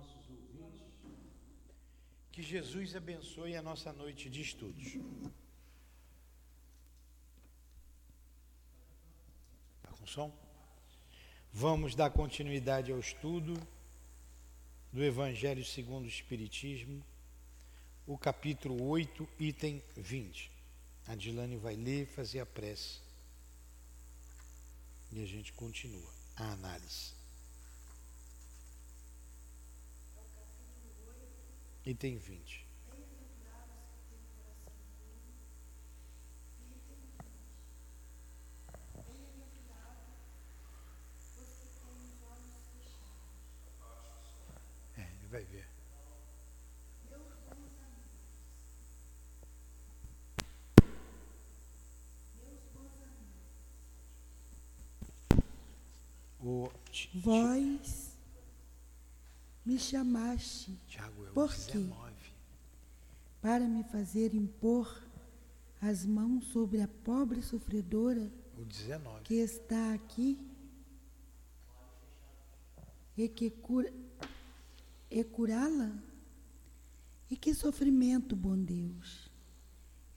nossos ouvintes. Que Jesus abençoe a nossa noite de estudos. Está com som? Vamos dar continuidade ao estudo do Evangelho segundo o Espiritismo, o capítulo 8, item 20. A Dilane vai ler e fazer a prece. E a gente continua a análise. Item 20. É, ele vai ver. O Vós me chamaste Tiago é Por quê? 19. para me fazer impor as mãos sobre a pobre sofredora O 19. que está aqui e que cura e curá-la? E que sofrimento, bom Deus!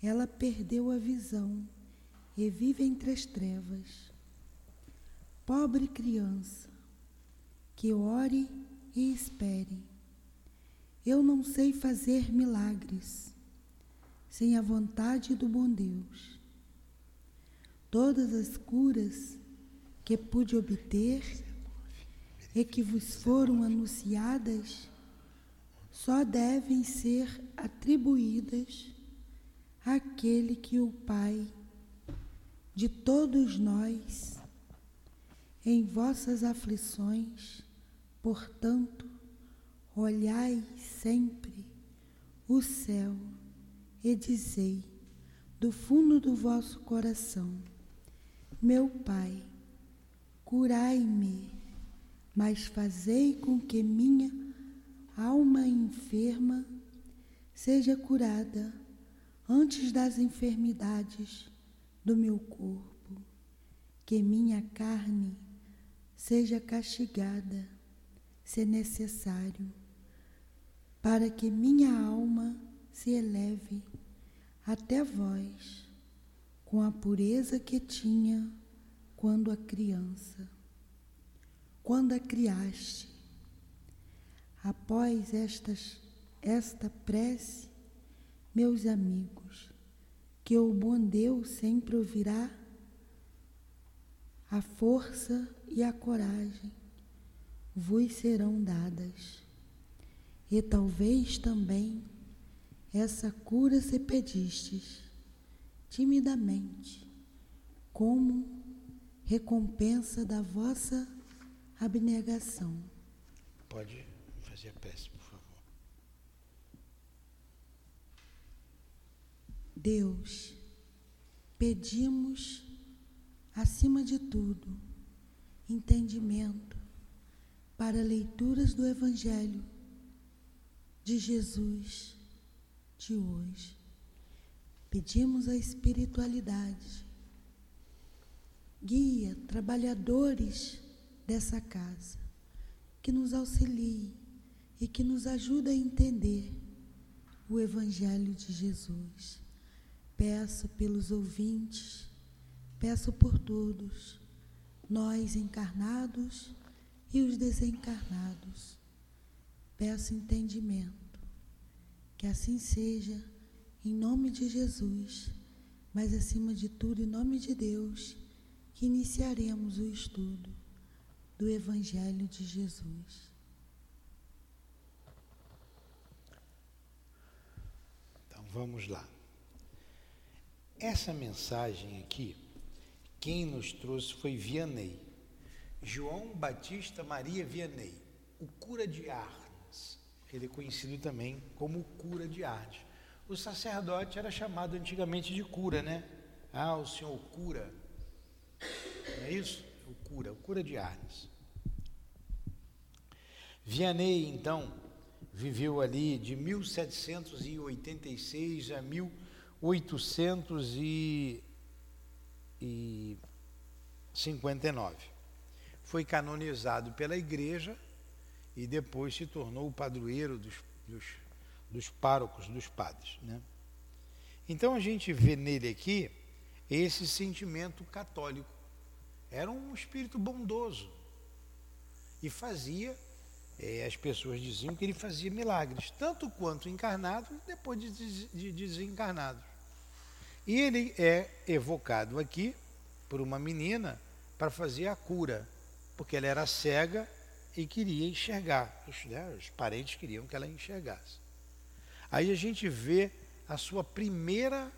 Ela perdeu a visão e vive entre as trevas. Pobre criança, que ore e espere. Eu não sei fazer milagres sem a vontade do bom Deus. Todas as curas que pude obter e que vos foram anunciadas só devem ser atribuídas àquele que o Pai de todos nós, em vossas aflições, portanto, olhai sempre o céu e dizei do fundo do vosso coração: Meu Pai, curai-me, mas fazei com que minha alma enferma seja curada antes das enfermidades do meu corpo, que minha carne seja castigada, se necessário, para que minha alma se eleve até vós, com a pureza que tinha quando a criança, quando a criaste. Após estas, esta prece, meus amigos, que o bom Deus sempre ouvirá a força e a coragem vos serão dadas. E talvez também essa cura se pedistes timidamente, como recompensa da vossa abnegação. Pode fazer a prece, por favor. Deus, pedimos, acima de tudo, entendimento para leituras do Evangelho de Jesus de hoje. Pedimos a espiritualidade, guia trabalhadores dessa casa, que nos auxilie e que nos ajude a entender o Evangelho de Jesus. Peço pelos ouvintes, peço por todos, nós encarnados e os desencarnados. Peço entendimento, que assim seja, em nome de Jesus, mas acima de tudo, em nome de Deus, que iniciaremos o estudo do Evangelho de Jesus. Então vamos lá. Essa mensagem aqui, quem nos trouxe foi Vianney. João Batista Maria Vianney, o cura de Arnes. Ele é conhecido também como o cura de Arnes. O sacerdote era chamado antigamente de cura, né? Ah, o senhor cura. Não é isso? O cura, o cura de Arnes. Vianney, então, viveu ali de 1786 a 1859. Foi canonizado pela igreja e depois se tornou o padroeiro dos, dos, dos párocos, dos padres. Né? Então a gente vê nele aqui esse sentimento católico. Era um espírito bondoso e fazia, é, as pessoas diziam que ele fazia milagres, tanto quanto encarnados, depois de, de desencarnados. E ele é evocado aqui por uma menina para fazer a cura, porque ela era cega e queria enxergar. Os, né, os parentes queriam que ela enxergasse. Aí a gente vê a sua primeira.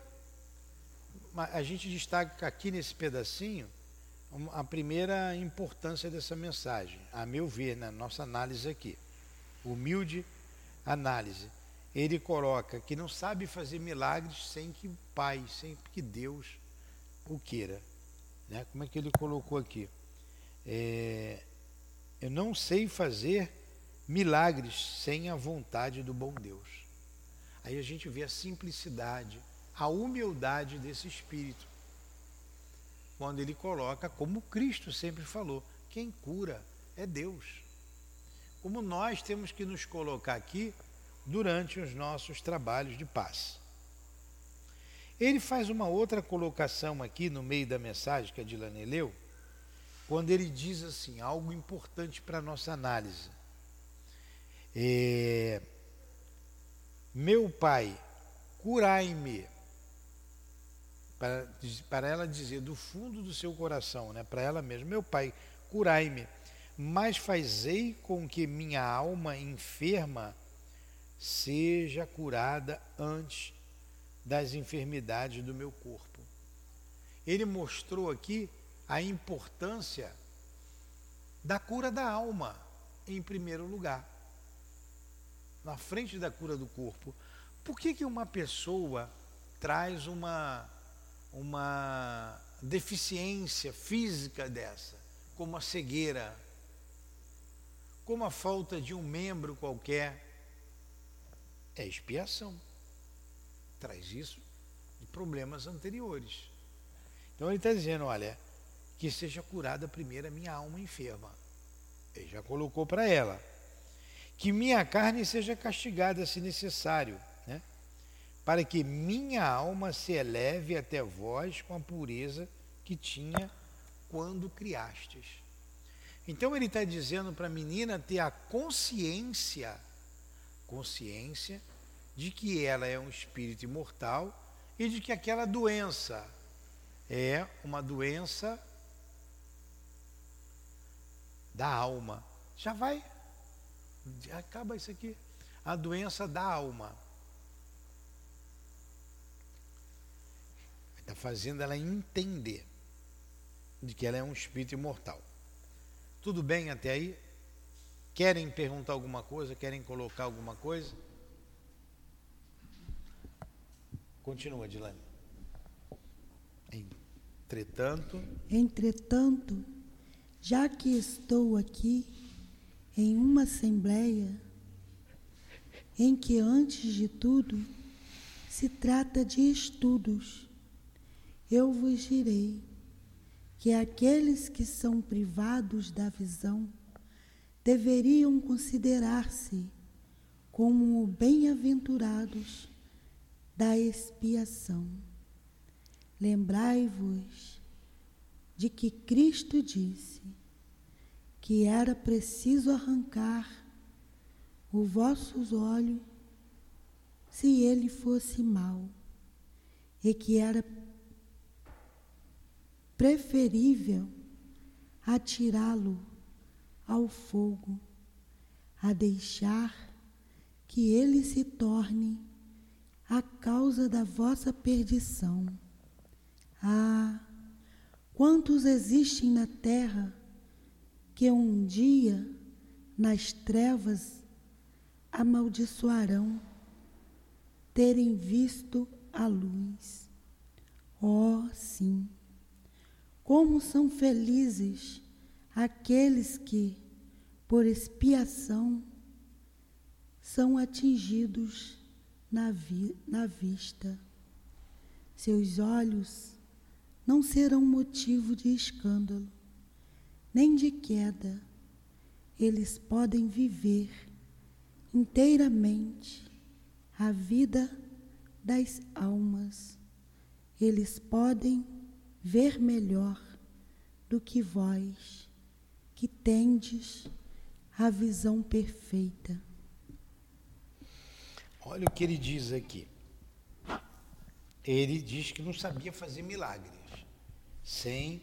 A gente destaca aqui nesse pedacinho a primeira importância dessa mensagem, a meu ver, na nossa análise aqui. Humilde análise. Ele coloca que não sabe fazer milagres sem que o Pai, sem que Deus o queira. Né? Como é que ele colocou aqui? É, eu não sei fazer milagres sem a vontade do bom Deus. Aí a gente vê a simplicidade, a humildade desse espírito. Quando ele coloca, como Cristo sempre falou, quem cura é Deus. Como nós temos que nos colocar aqui durante os nossos trabalhos de paz. Ele faz uma outra colocação aqui no meio da mensagem que a Dilane leu, quando ele diz assim, algo importante para a nossa análise. É, meu pai, curai-me, para, para ela dizer do fundo do seu coração, né, para ela mesma, meu pai, curai-me, mas fazei com que minha alma enferma seja curada antes das enfermidades do meu corpo. Ele mostrou aqui a importância da cura da alma, em primeiro lugar, na frente da cura do corpo. Por que, que uma pessoa traz uma, uma deficiência física dessa, como a cegueira, como a falta de um membro qualquer? É expiação. Traz isso de problemas anteriores. Então ele está dizendo: olha, que seja curada primeiro a minha alma enferma. Ele já colocou para ela. Que minha carne seja castigada, se necessário, né? para que minha alma se eleve até vós com a pureza que tinha quando criastes. Então ele está dizendo para a menina ter a consciência, consciência de que ela é um espírito imortal e de que aquela doença é uma doença da alma. Já vai. Acaba isso aqui. A doença da alma. Está fazendo ela entender de que ela é um espírito imortal. Tudo bem até aí? Querem perguntar alguma coisa? Querem colocar alguma coisa? Continua, Dilane. Entretanto. Entretanto já que estou aqui em uma assembleia em que, antes de tudo, se trata de estudos, eu vos direi que aqueles que são privados da visão deveriam considerar-se como bem-aventurados da expiação. Lembrai-vos de que Cristo disse que era preciso arrancar os vossos olhos se ele fosse mau, e que era preferível atirá-lo ao fogo, a deixar que ele se torne a causa da vossa perdição. Ah, quantos existem na terra que um dia nas trevas amaldiçoarão terem visto a luz. Oh, sim! Como são felizes aqueles que, por expiação, são atingidos na, vi na vista. Seus olhos não serão motivo de escândalo nem de queda, eles podem viver inteiramente a vida das almas. Eles podem ver melhor do que vós, que tendes a visão perfeita. Olha o que ele diz aqui. Ele diz que não sabia fazer milagres sem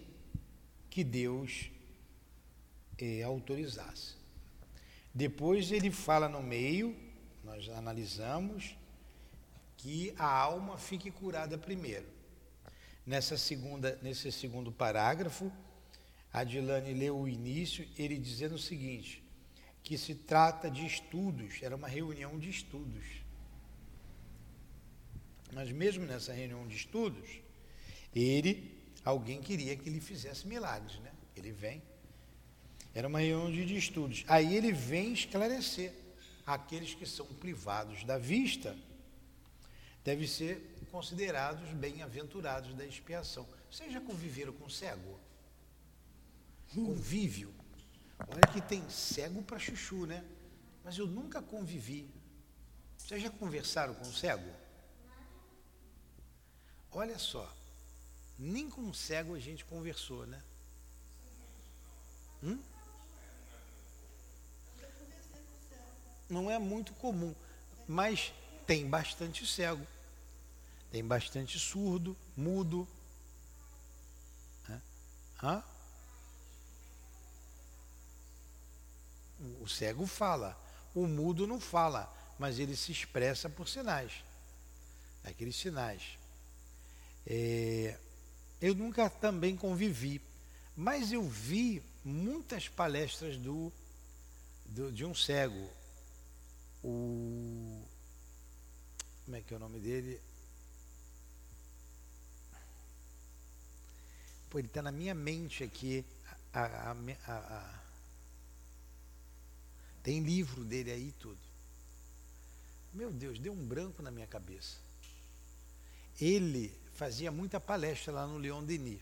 que Deus eh, autorizasse. Depois ele fala no meio, nós analisamos, que a alma fique curada primeiro. Nessa segunda, nesse segundo parágrafo, Adilane leu o início, ele dizendo o seguinte, que se trata de estudos, era uma reunião de estudos. Mas mesmo nessa reunião de estudos, ele, alguém queria que ele fizesse milagres, né? Ele vem. Era uma reunião de estudos. Aí ele vem esclarecer aqueles que são privados da vista devem ser considerados bem-aventurados da expiação. Vocês já conviveram com cego? Convívio. Olha que tem cego para chuchu, né? Mas eu nunca convivi. Vocês já conversaram com cego? Olha só, nem com cego a gente conversou, né? Hum? Não é muito comum, mas tem bastante cego, tem bastante surdo, mudo. Hã? O cego fala, o mudo não fala, mas ele se expressa por sinais. Aqueles sinais. É, eu nunca também convivi, mas eu vi muitas palestras do, do, de um cego. O, como é que é o nome dele? Pô, ele está na minha mente aqui. A, a, a, tem livro dele aí tudo. Meu Deus, deu um branco na minha cabeça. Ele fazia muita palestra lá no Leon Denis.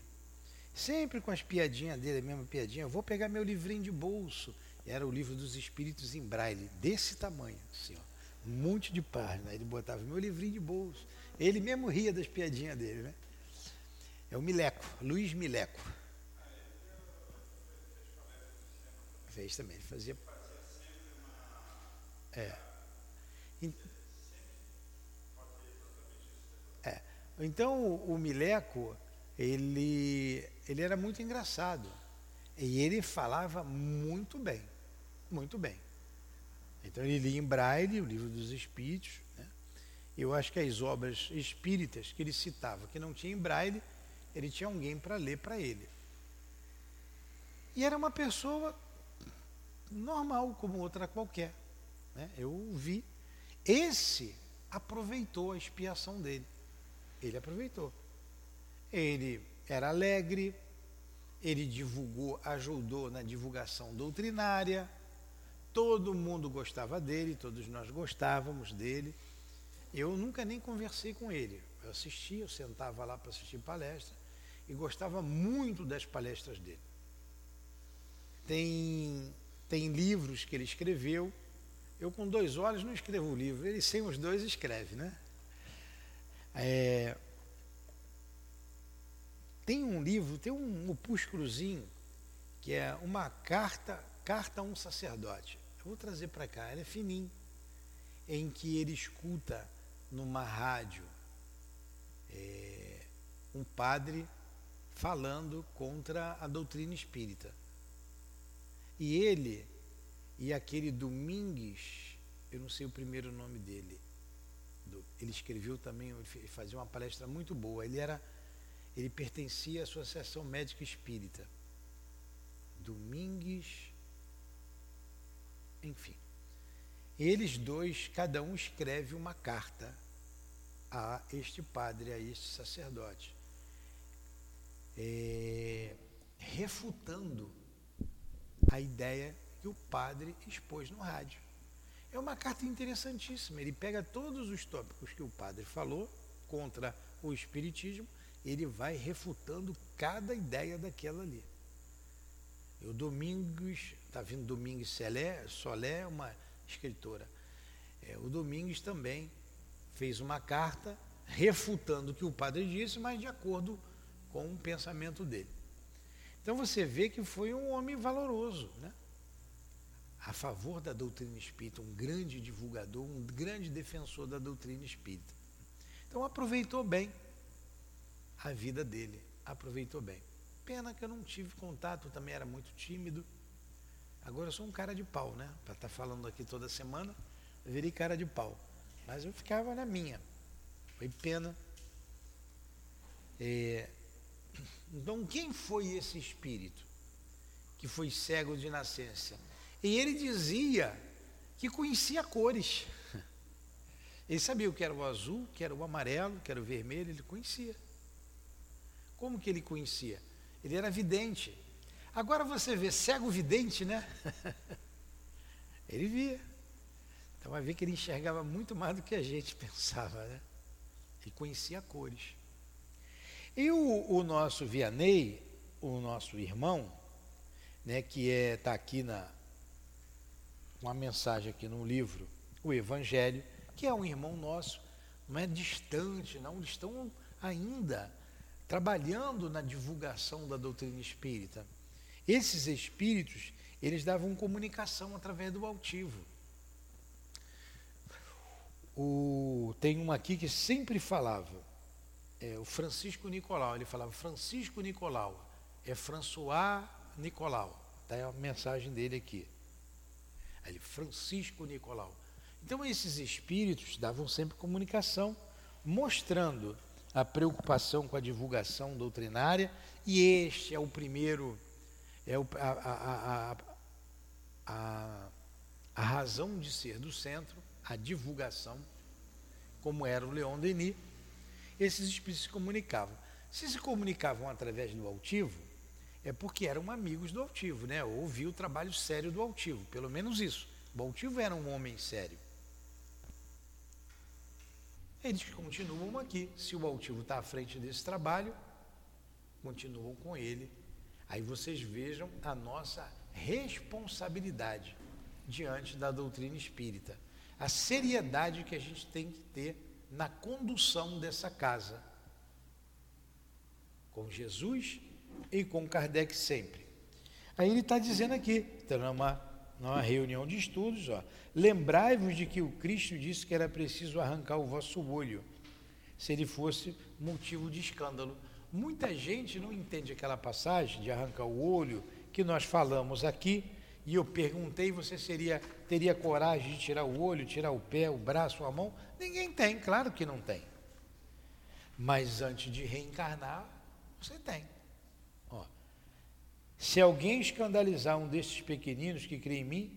Sempre com as piadinhas dele, a mesma piadinha. Vou pegar meu livrinho de bolso. Era o livro dos Espíritos em braille, desse tamanho, assim, ó um monte de página. Ele botava meu livrinho de bolso. Ele mesmo ria das piadinhas dele, né? É o Mileco, Luiz Mileco. Fez também, fazia. É. é. Então o Mileco, ele, ele era muito engraçado. E ele falava muito bem. Muito bem. Então ele lia em braille o livro dos Espíritos. Né? Eu acho que as obras espíritas que ele citava, que não tinha em braille, ele tinha alguém para ler para ele. E era uma pessoa normal, como outra qualquer. Né? Eu vi. Esse aproveitou a expiação dele. Ele aproveitou. Ele era alegre, ele divulgou, ajudou na divulgação doutrinária Todo mundo gostava dele, todos nós gostávamos dele. Eu nunca nem conversei com ele. Eu assistia, eu sentava lá para assistir palestra e gostava muito das palestras dele. Tem, tem livros que ele escreveu. Eu com dois olhos não escrevo o livro, ele sem os dois escreve, né? É, tem um livro, tem um opúsculozinho que é uma carta, carta a um sacerdote. Eu vou trazer para cá, ele é fininho, em que ele escuta numa rádio é, um padre falando contra a doutrina espírita. E ele e aquele Domingues, eu não sei o primeiro nome dele, ele escreveu também, ele fazia uma palestra muito boa. Ele era, ele pertencia à Associação Médica Espírita. Domingues enfim. Eles dois, cada um escreve uma carta a este padre, a este sacerdote, é, refutando a ideia que o padre expôs no rádio. É uma carta interessantíssima. Ele pega todos os tópicos que o padre falou contra o Espiritismo, ele vai refutando cada ideia daquela ali. E o Domingos, está vindo Domingos Solé, Solé, uma escritora. É, o Domingos também fez uma carta refutando o que o padre disse, mas de acordo com o pensamento dele. Então você vê que foi um homem valoroso, né? A favor da doutrina espírita, um grande divulgador, um grande defensor da doutrina espírita. Então aproveitou bem a vida dele, aproveitou bem. Pena que eu não tive contato, também era muito tímido. Agora eu sou um cara de pau, né? Para estar tá falando aqui toda semana, eu virei cara de pau. Mas eu ficava na minha. Foi pena. É... Então, quem foi esse espírito que foi cego de nascença? E ele dizia que conhecia cores. Ele sabia o que era o azul, que era o amarelo, que era o vermelho, ele conhecia. Como que ele conhecia? Ele era vidente. Agora você vê cego vidente, né? ele via. Então vai ver que ele enxergava muito mais do que a gente pensava, né? Ele conhecia cores. E o, o nosso Vianney, o nosso irmão, né, que está é, tá aqui na, uma mensagem aqui no livro, o Evangelho, que é um irmão nosso, não é distante, não, eles estão ainda trabalhando na divulgação da doutrina espírita. Esses espíritos, eles davam comunicação através do altivo. O, tem um aqui que sempre falava, é, o Francisco Nicolau, ele falava Francisco Nicolau, é François Nicolau, está a mensagem dele aqui. Aí, Francisco Nicolau. Então, esses espíritos davam sempre comunicação, mostrando a preocupação com a divulgação doutrinária, e este é o primeiro, é o, a, a, a, a, razão de ser do centro, a divulgação, como era o Leon Denis, esses espíritos se comunicavam. Se se comunicavam através do altivo, é porque eram amigos do altivo, né? Ouviu o trabalho sério do altivo, pelo menos isso. O altivo era um homem sério. Eles continuam aqui. Se o altivo está à frente desse trabalho, continuam com ele. Aí vocês vejam a nossa responsabilidade diante da doutrina espírita. A seriedade que a gente tem que ter na condução dessa casa. Com Jesus e com Kardec sempre. Aí ele está dizendo aqui, está numa, numa reunião de estudos, lembrai-vos de que o Cristo disse que era preciso arrancar o vosso olho, se ele fosse motivo de escândalo. Muita gente não entende aquela passagem de arrancar o olho que nós falamos aqui, e eu perguntei, você seria teria coragem de tirar o olho, tirar o pé, o braço, a mão? Ninguém tem, claro que não tem. Mas antes de reencarnar, você tem. Se alguém escandalizar um desses pequeninos que crê em mim,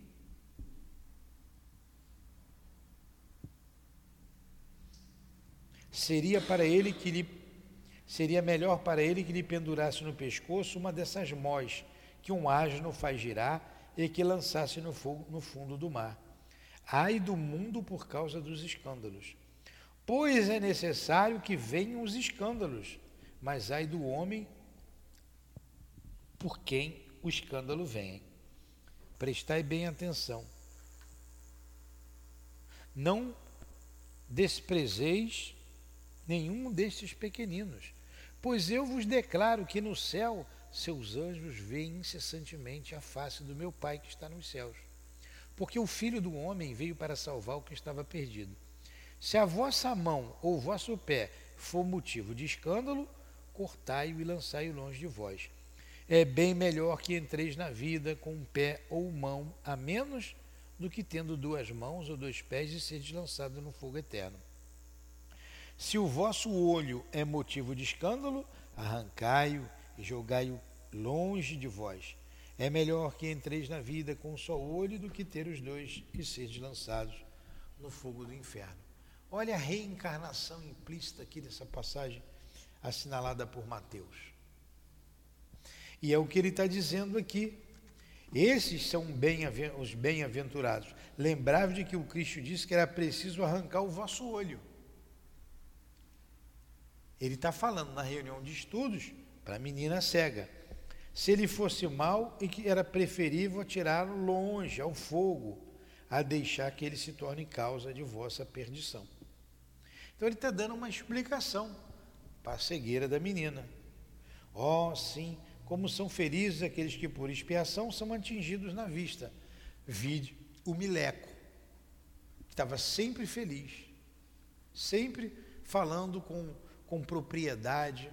seria para ele que lhe seria melhor para ele que lhe pendurasse no pescoço uma dessas mós que um asno faz girar e que lançasse no fogo no fundo do mar. Ai do mundo por causa dos escândalos. Pois é necessário que venham os escândalos, mas ai do homem por quem o escândalo vem. Prestai bem atenção. Não desprezeis nenhum destes pequeninos, pois eu vos declaro que no céu seus anjos veem incessantemente a face do meu Pai que está nos céus. Porque o Filho do Homem veio para salvar o que estava perdido. Se a vossa mão ou o vosso pé for motivo de escândalo, cortai-o e lançai-o longe de vós é bem melhor que entreis na vida com um pé ou mão a menos do que tendo duas mãos ou dois pés e seres lançado no fogo eterno. Se o vosso olho é motivo de escândalo, arrancai-o e jogai-o longe de vós. É melhor que entreis na vida com um só olho do que ter os dois e seres lançados no fogo do inferno. Olha a reencarnação implícita aqui dessa passagem assinalada por Mateus. E é o que ele está dizendo aqui. Esses são bem, os bem-aventurados. Lembrava de que o Cristo disse que era preciso arrancar o vosso olho. Ele está falando na reunião de estudos para a menina cega. se ele fosse mal e que era preferível atirá-lo longe, ao fogo, a deixar que ele se torne causa de vossa perdição. Então ele está dando uma explicação para a cegueira da menina. Oh, sim, como são felizes aqueles que por expiação são atingidos na vista. Vide o Mileco, que estava sempre feliz, sempre falando com, com propriedade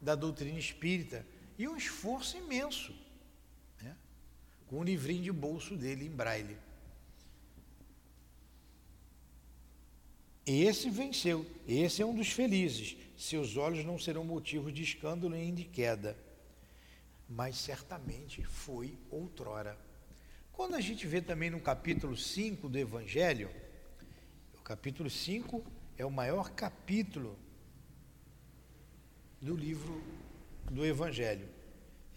da doutrina espírita e um esforço imenso, né? com o livrinho de bolso dele em braille. Esse venceu, esse é um dos felizes. Seus olhos não serão motivo de escândalo nem de queda, mas certamente foi outrora. Quando a gente vê também no capítulo 5 do Evangelho, o capítulo 5 é o maior capítulo do livro do Evangelho.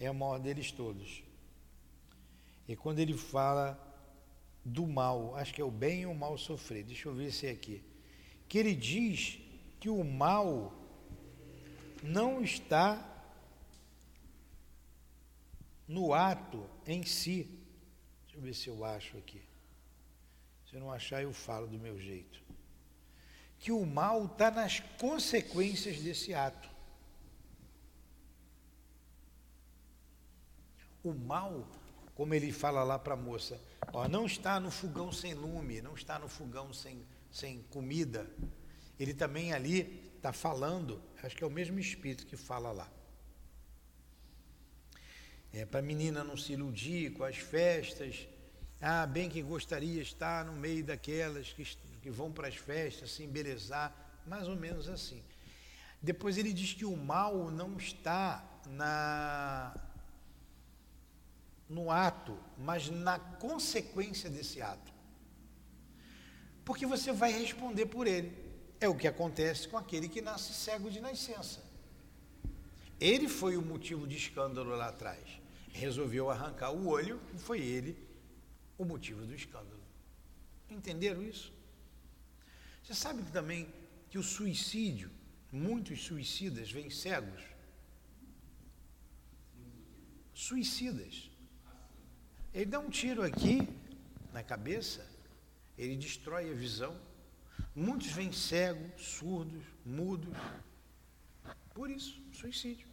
É o maior deles todos. E quando ele fala do mal, acho que é o bem e o mal sofrer. Deixa eu ver se é aqui. Que ele diz que o mal não está no ato em si. Deixa eu ver se eu acho aqui. Se eu não achar, eu falo do meu jeito. Que o mal está nas consequências desse ato. O mal, como ele fala lá para a moça, ó, não está no fogão sem lume, não está no fogão sem, sem comida. Ele também ali está falando, acho que é o mesmo espírito que fala lá. É, para a menina não se iludir com as festas. Ah, bem que gostaria estar no meio daquelas que, que vão para as festas, se embelezar, mais ou menos assim. Depois ele diz que o mal não está na no ato, mas na consequência desse ato. Porque você vai responder por ele. É o que acontece com aquele que nasce cego de nascença. Ele foi o motivo de escândalo lá atrás. Resolveu arrancar o olho e foi ele o motivo do escândalo. Entenderam isso? Você sabe também que o suicídio, muitos suicidas vêm cegos? Suicidas. Ele dá um tiro aqui na cabeça, ele destrói a visão Muitos vêm cegos, surdos, mudos. Por isso, suicídio.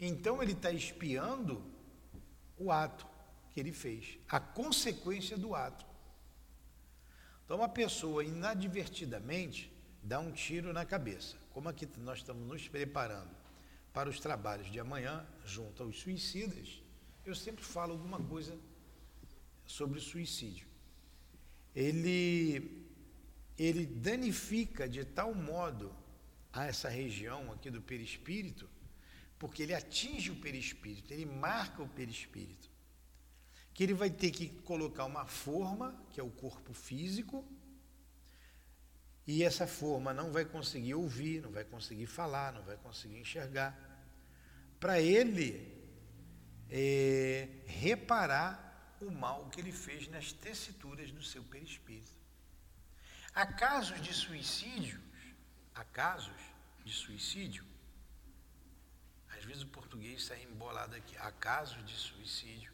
Então ele está espiando o ato que ele fez, a consequência do ato. Então, uma pessoa inadvertidamente dá um tiro na cabeça. Como aqui nós estamos nos preparando para os trabalhos de amanhã, junto aos suicidas, eu sempre falo alguma coisa sobre o suicídio. Ele ele danifica de tal modo a essa região aqui do perispírito, porque ele atinge o perispírito, ele marca o perispírito, que ele vai ter que colocar uma forma, que é o corpo físico, e essa forma não vai conseguir ouvir, não vai conseguir falar, não vai conseguir enxergar. Para ele é, reparar o mal que ele fez nas tessituras do seu perispírito. Há casos de suicídio, há casos de suicídio, vezes o português sai embolado aqui, há casos de suicídio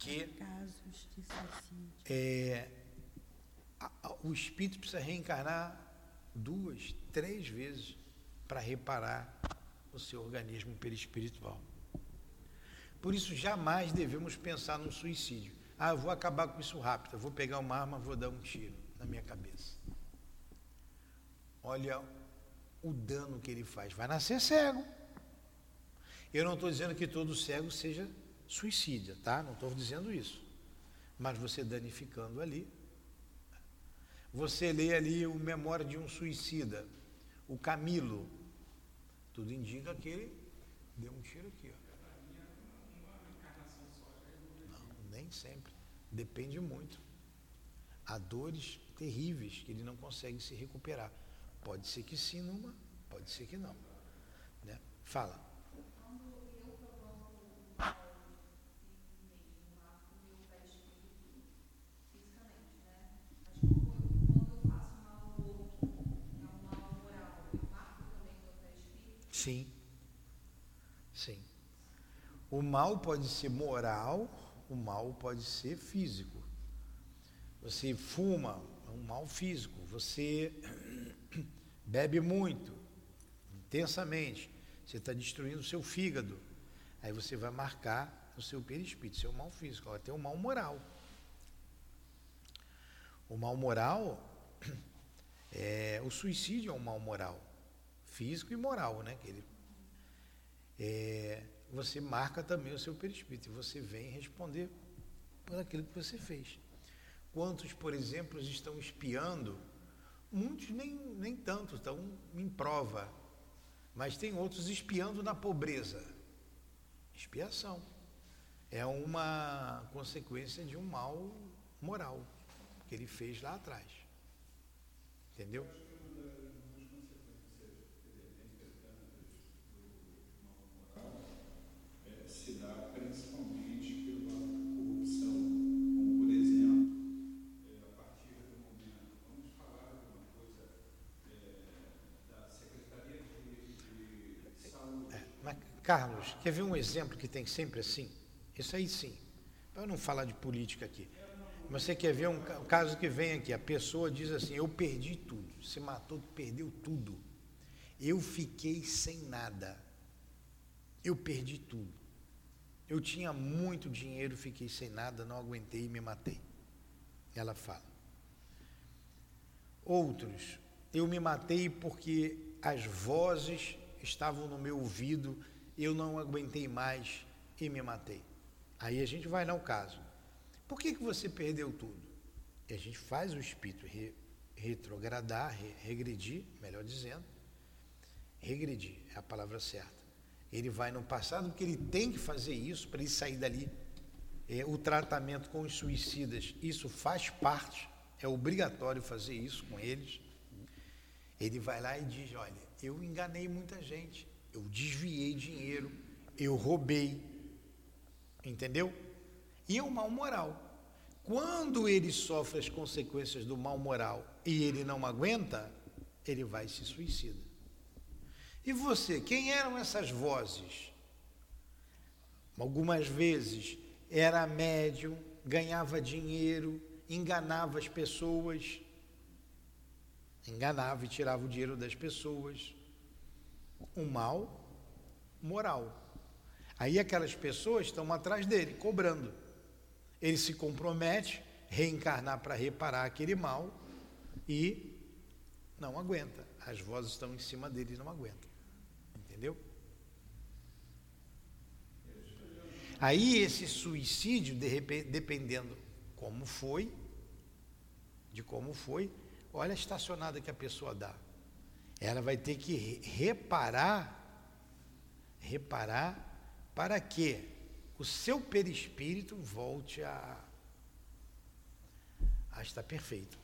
que casos de suicídio. É, a, a, o espírito precisa reencarnar duas, três vezes para reparar o seu organismo perispiritual. Por isso, jamais devemos pensar no suicídio. Ah, eu vou acabar com isso rápido, eu vou pegar uma arma, vou dar um tiro na minha cabeça. Olha o dano que ele faz. Vai nascer cego. Eu não estou dizendo que todo cego seja suicídio, tá? Não estou dizendo isso. Mas você danificando ali. Você lê ali o Memória de um Suicida, o Camilo. Tudo indica que ele deu um tiro aqui. Ó. Não, nem sempre. Depende muito. Há dores terríveis que ele não consegue se recuperar. Pode ser que sim numa, pode ser que não. Né? Fala. Sim, sim. O mal pode ser moral, o mal pode ser físico. Você fuma, é um mal físico. Você bebe muito, intensamente. Você está destruindo o seu fígado. Aí você vai marcar o seu perispírito, seu mal físico. Agora tem o mal moral. O mal moral, é, o suicídio é um mal moral, físico e moral, né? Que ele, é, você marca também o seu perispírito e você vem responder por aquilo que você fez. Quantos, por exemplo, estão espiando? Muitos nem, nem tanto, estão em prova. Mas tem outros espiando na pobreza. Expiação. É uma consequência de um mal moral que ele fez lá atrás. Entendeu? Carlos, quer ver um exemplo que tem sempre assim? Isso aí sim. Para não falar de política aqui. Você quer ver um, um caso que vem aqui? A pessoa diz assim: Eu perdi tudo. Se matou, perdeu tudo. Eu fiquei sem nada. Eu perdi tudo. Eu tinha muito dinheiro, fiquei sem nada, não aguentei e me matei. Ela fala. Outros, eu me matei porque as vozes estavam no meu ouvido eu não aguentei mais e me matei. Aí a gente vai no caso. Por que, que você perdeu tudo? E a gente faz o espírito re, retrogradar, re, regredir, melhor dizendo. Regredir é a palavra certa. Ele vai no passado porque ele tem que fazer isso para ele sair dali. É, o tratamento com os suicidas, isso faz parte, é obrigatório fazer isso com eles. Ele vai lá e diz: Olha, eu enganei muita gente, eu desviei dinheiro, eu roubei, entendeu? E é um mal moral. Quando ele sofre as consequências do mal moral e ele não aguenta, ele vai se suicida. E você, quem eram essas vozes? Algumas vezes era médium, ganhava dinheiro, enganava as pessoas, enganava e tirava o dinheiro das pessoas um mal moral. Aí aquelas pessoas estão atrás dele, cobrando. Ele se compromete reencarnar para reparar aquele mal e não aguenta. As vozes estão em cima dele e não aguenta. Entendeu? Aí esse suicídio, de repente, dependendo como foi, de como foi, olha a estacionada que a pessoa dá ela vai ter que reparar, reparar para que o seu perispírito volte a, a estar perfeito.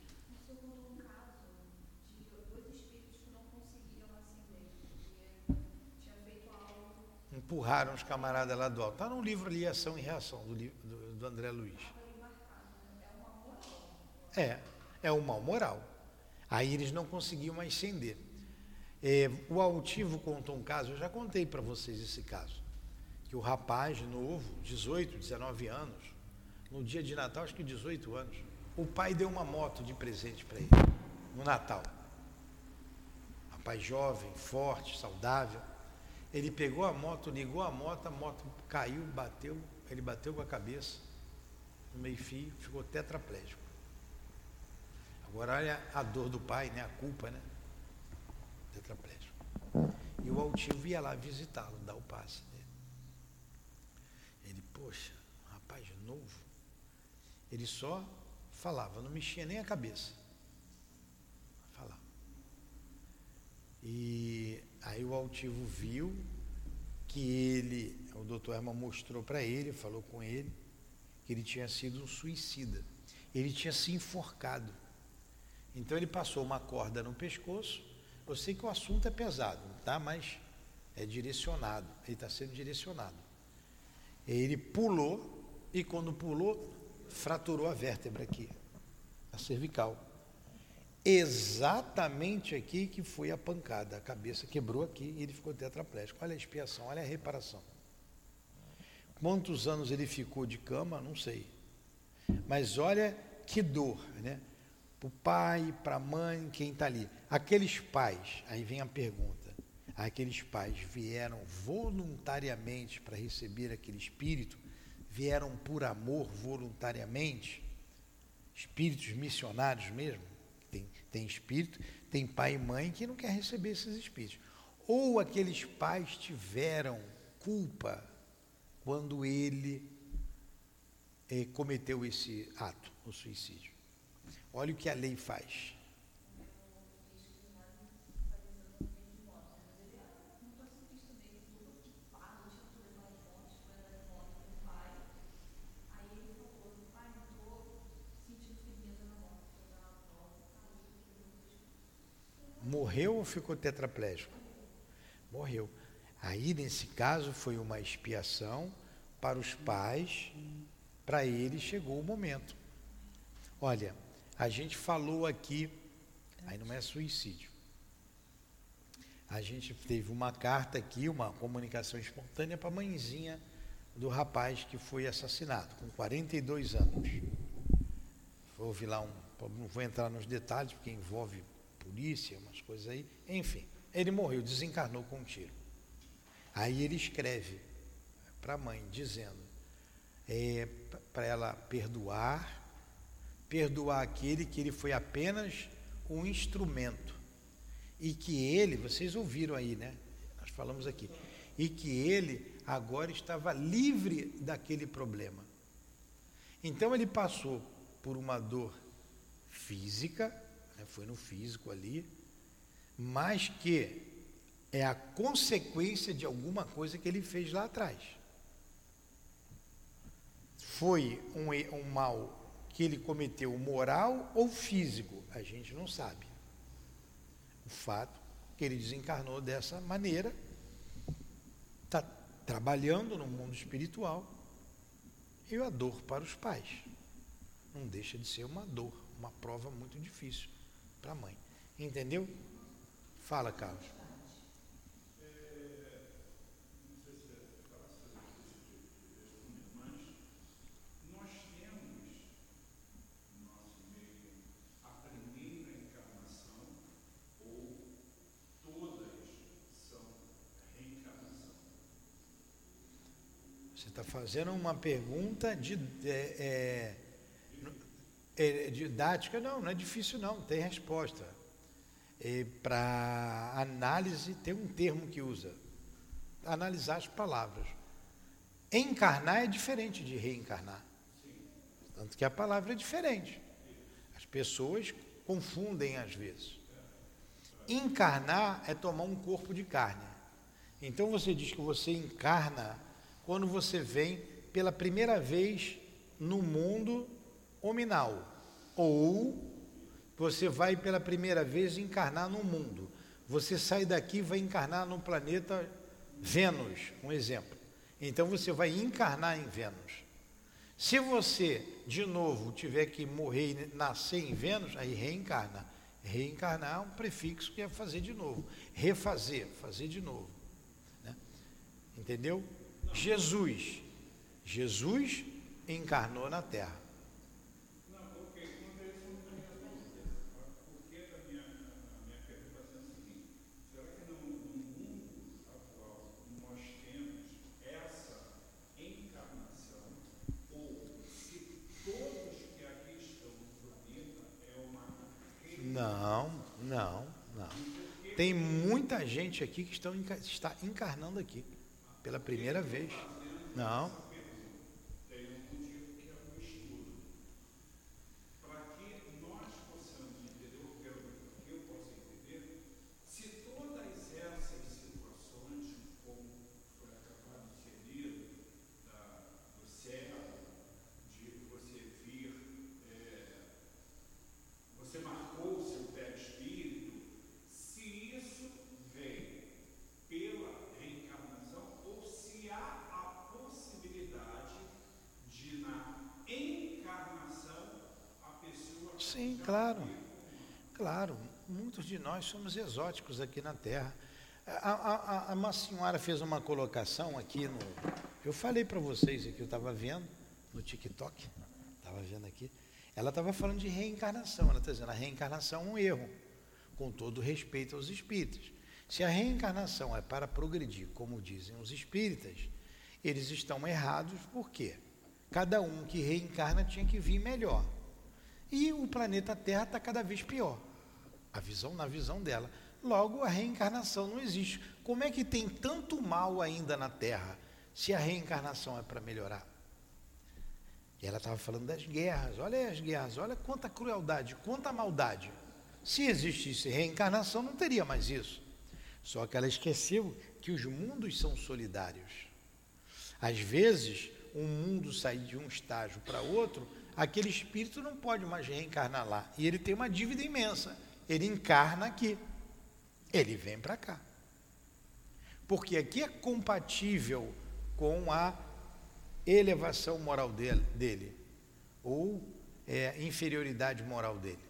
Empurraram os camaradas lá do alto. Está no livro ali, Ação e Reação, do, do, do André Luiz. É, é o mal moral. Aí eles não conseguiam ascender. É, o Altivo contou um caso, eu já contei para vocês esse caso, que o rapaz novo, 18, 19 anos, no dia de Natal, acho que 18 anos, o pai deu uma moto de presente para ele, no Natal. Rapaz jovem, forte, saudável. Ele pegou a moto, ligou a moto, a moto caiu, bateu, ele bateu com a cabeça no meio-fio, ficou tetraplégico. Agora olha a dor do pai, né? A culpa, né? Tetraplégico. E o altivo ia lá visitá-lo, dar o passe dele. Ele, poxa, rapaz novo. Ele só falava, não mexia nem a cabeça. Falava. E aí o altivo viu que ele, o doutor Herman mostrou para ele, falou com ele, que ele tinha sido um suicida. Ele tinha se enforcado. Então ele passou uma corda no pescoço eu sei que o assunto é pesado, tá? Mas é direcionado. Ele está sendo direcionado. Ele pulou e quando pulou, fraturou a vértebra aqui, a cervical. Exatamente aqui que foi a pancada. A cabeça quebrou aqui e ele ficou tetraplégico. Olha a expiação, olha a reparação. Quantos anos ele ficou de cama, não sei. Mas olha que dor, né? Para o pai, para a mãe, quem está ali. Aqueles pais, aí vem a pergunta: aqueles pais vieram voluntariamente para receber aquele espírito? Vieram por amor voluntariamente? Espíritos missionários mesmo? Tem, tem espírito, tem pai e mãe que não quer receber esses espíritos. Ou aqueles pais tiveram culpa quando ele eh, cometeu esse ato, o suicídio. Olha o que a lei faz. Morreu ou ficou tetraplégico? Morreu. Aí, nesse caso, foi uma expiação para os pais, para eles chegou o momento. Olha, a gente falou aqui, aí não é suicídio. A gente teve uma carta aqui, uma comunicação espontânea para a mãezinha do rapaz que foi assassinado, com 42 anos. Houve lá um. Não vou entrar nos detalhes, porque envolve polícia, umas coisas aí. Enfim, ele morreu, desencarnou com um tiro. Aí ele escreve para a mãe, dizendo é, para ela perdoar, perdoar aquele que ele foi apenas um instrumento. E que ele, vocês ouviram aí, né? Nós falamos aqui. E que ele agora estava livre daquele problema. Então ele passou por uma dor física, né, foi no físico ali, mas que é a consequência de alguma coisa que ele fez lá atrás. Foi um, um mal que ele cometeu moral ou físico, a gente não sabe. O fato que ele desencarnou dessa maneira, está trabalhando no mundo espiritual, e a dor para os pais. Não deixa de ser uma dor, uma prova muito difícil para a mãe. Entendeu? Fala, Carlos. Você está fazendo uma pergunta de, é, é, é, didática, não, não é difícil não, tem resposta. É, Para análise, tem um termo que usa, analisar as palavras. Encarnar é diferente de reencarnar. Tanto que a palavra é diferente. As pessoas confundem às vezes. Encarnar é tomar um corpo de carne. Então você diz que você encarna quando você vem pela primeira vez no mundo hominal, ou você vai pela primeira vez encarnar no mundo. Você sai daqui e vai encarnar no planeta Vênus, um exemplo. Então você vai encarnar em Vênus. Se você, de novo, tiver que morrer e nascer em Vênus, aí reencarna. Reencarnar é um prefixo que é fazer de novo. Refazer, fazer de novo. Né? Entendeu? Jesus. Jesus encarnou na terra. Não, não, não. Tem muita gente aqui que estão, está encarnando aqui pela primeira vez. Não. Sim, claro. Claro, muitos de nós somos exóticos aqui na Terra. A, a, a, uma senhora fez uma colocação aqui no. Eu falei para vocês aqui, eu estava vendo no TikTok, estava vendo aqui, ela estava falando de reencarnação, ela está dizendo a reencarnação é um erro, com todo respeito aos espíritos. Se a reencarnação é para progredir, como dizem os espíritas, eles estão errados por quê? Cada um que reencarna tinha que vir melhor. E o planeta Terra está cada vez pior. A visão, na visão dela. Logo, a reencarnação não existe. Como é que tem tanto mal ainda na Terra, se a reencarnação é para melhorar? E ela estava falando das guerras. Olha as guerras, olha quanta crueldade, quanta maldade. Se existisse reencarnação, não teria mais isso. Só que ela esqueceu que os mundos são solidários. Às vezes, um mundo sair de um estágio para outro, aquele espírito não pode mais reencarnar lá. E ele tem uma dívida imensa. Ele encarna aqui. Ele vem para cá. Porque aqui é compatível com a elevação moral dele, dele ou é, inferioridade moral dele.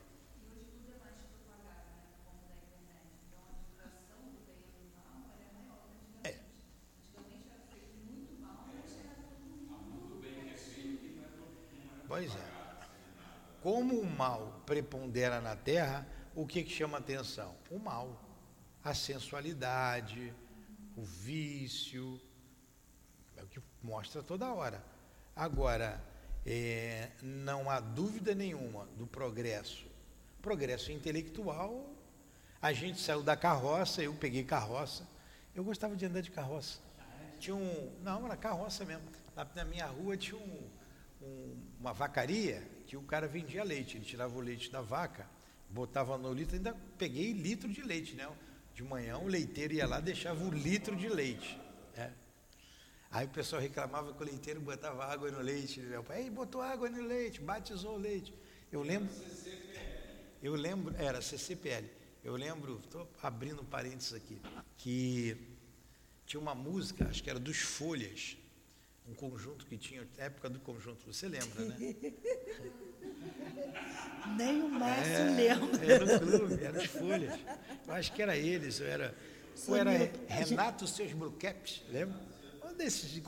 Pois é. Como o mal prepondera na terra, o que, que chama atenção? O mal. A sensualidade, o vício. É o que mostra toda hora. Agora, é, não há dúvida nenhuma do progresso. Progresso intelectual. A gente saiu da carroça, eu peguei carroça. Eu gostava de andar de carroça. Tinha um. Não, era carroça mesmo. Lá na minha rua tinha um um, uma vacaria que o cara vendia leite. Ele tirava o leite da vaca, botava no litro, ainda peguei litro de leite, né? De manhã o leiteiro ia lá deixava o litro de leite. Né? Aí o pessoal reclamava que o leiteiro botava água no leite. Meu pai, Ei, botou água no leite, batizou o leite. Eu lembro. Eu lembro, era CCPL. Eu lembro, estou abrindo parênteses aqui, que tinha uma música, acho que era dos Folhas, um conjunto que tinha, época do conjunto, você lembra, né? Nem o Márcio é, lembra. Era o clube, era as folhas. Eu acho que era eles, ou era, ou era Renato gente... Seus Brucaps, lembra? Um desses de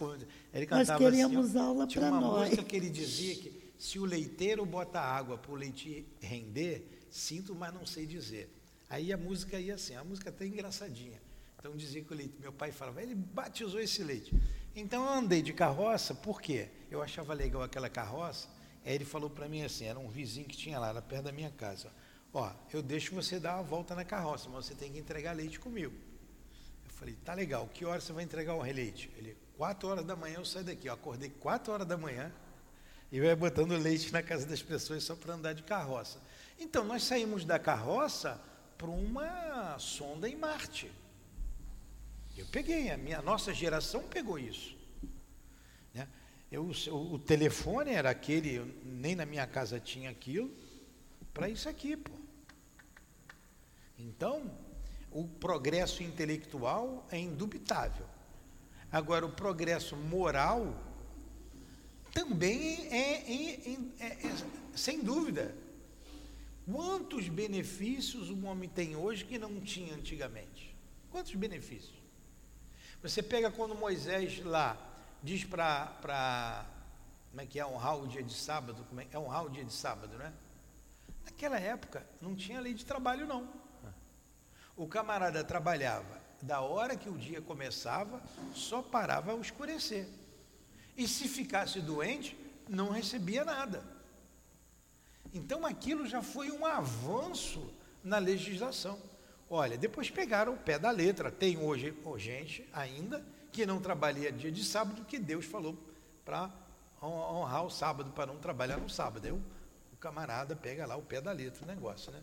Ele cantava nós queríamos assim, aula para nós. Tinha uma música que ele dizia que se o leiteiro bota água para o leite render, sinto, mas não sei dizer. Aí a música ia assim, a música até engraçadinha. Então dizia que o leite, meu pai falava, ele batizou esse leite. Então eu andei de carroça, por quê? Eu achava legal aquela carroça. Aí ele falou para mim assim, era um vizinho que tinha lá, era perto da minha casa. Ó, eu deixo você dar uma volta na carroça, mas você tem que entregar leite comigo. Eu falei, tá legal, que hora você vai entregar o leite? Ele, quatro horas da manhã eu saio daqui. Eu acordei quatro horas da manhã e vai botando leite na casa das pessoas só para andar de carroça. Então nós saímos da carroça para uma sonda em Marte. Eu peguei, a minha nossa geração pegou isso. Eu, o, o, telefone era aquele, nem na minha casa tinha aquilo, para isso aqui, pô. Então, o progresso intelectual é indubitável. Agora, o progresso moral também é, é, é, é, sem dúvida. Quantos benefícios um homem tem hoje que não tinha antigamente? Quantos benefícios? Você pega quando Moisés lá diz para. Como é que é honrar o dia de sábado? Como é, é honrar o dia de sábado, né? Naquela época não tinha lei de trabalho, não. O camarada trabalhava da hora que o dia começava, só parava ao escurecer. E se ficasse doente, não recebia nada. Então aquilo já foi um avanço na legislação. Olha, depois pegaram o pé da letra. Tem hoje gente ainda que não trabalha dia de sábado, que Deus falou para honrar o sábado, para não trabalhar no sábado. Aí o, o camarada pega lá o pé da letra, o negócio, né?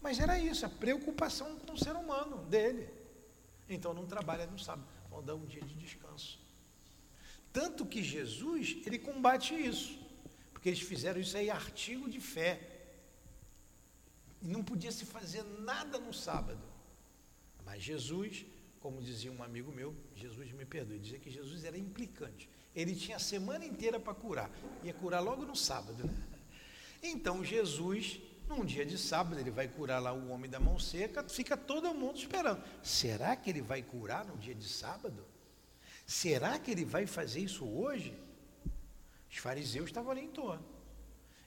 Mas era isso, a preocupação com o ser humano dele. Então não trabalha no sábado, vão dar um dia de descanso. Tanto que Jesus, ele combate isso, porque eles fizeram isso aí artigo de fé. E não podia se fazer nada no sábado. Mas Jesus, como dizia um amigo meu, Jesus me perdoe, dizia que Jesus era implicante. Ele tinha a semana inteira para curar. Ia curar logo no sábado, né? Então Jesus, num dia de sábado, ele vai curar lá o homem da mão seca, fica todo mundo esperando. Será que ele vai curar no dia de sábado? Será que ele vai fazer isso hoje? Os fariseus estavam ali em torno.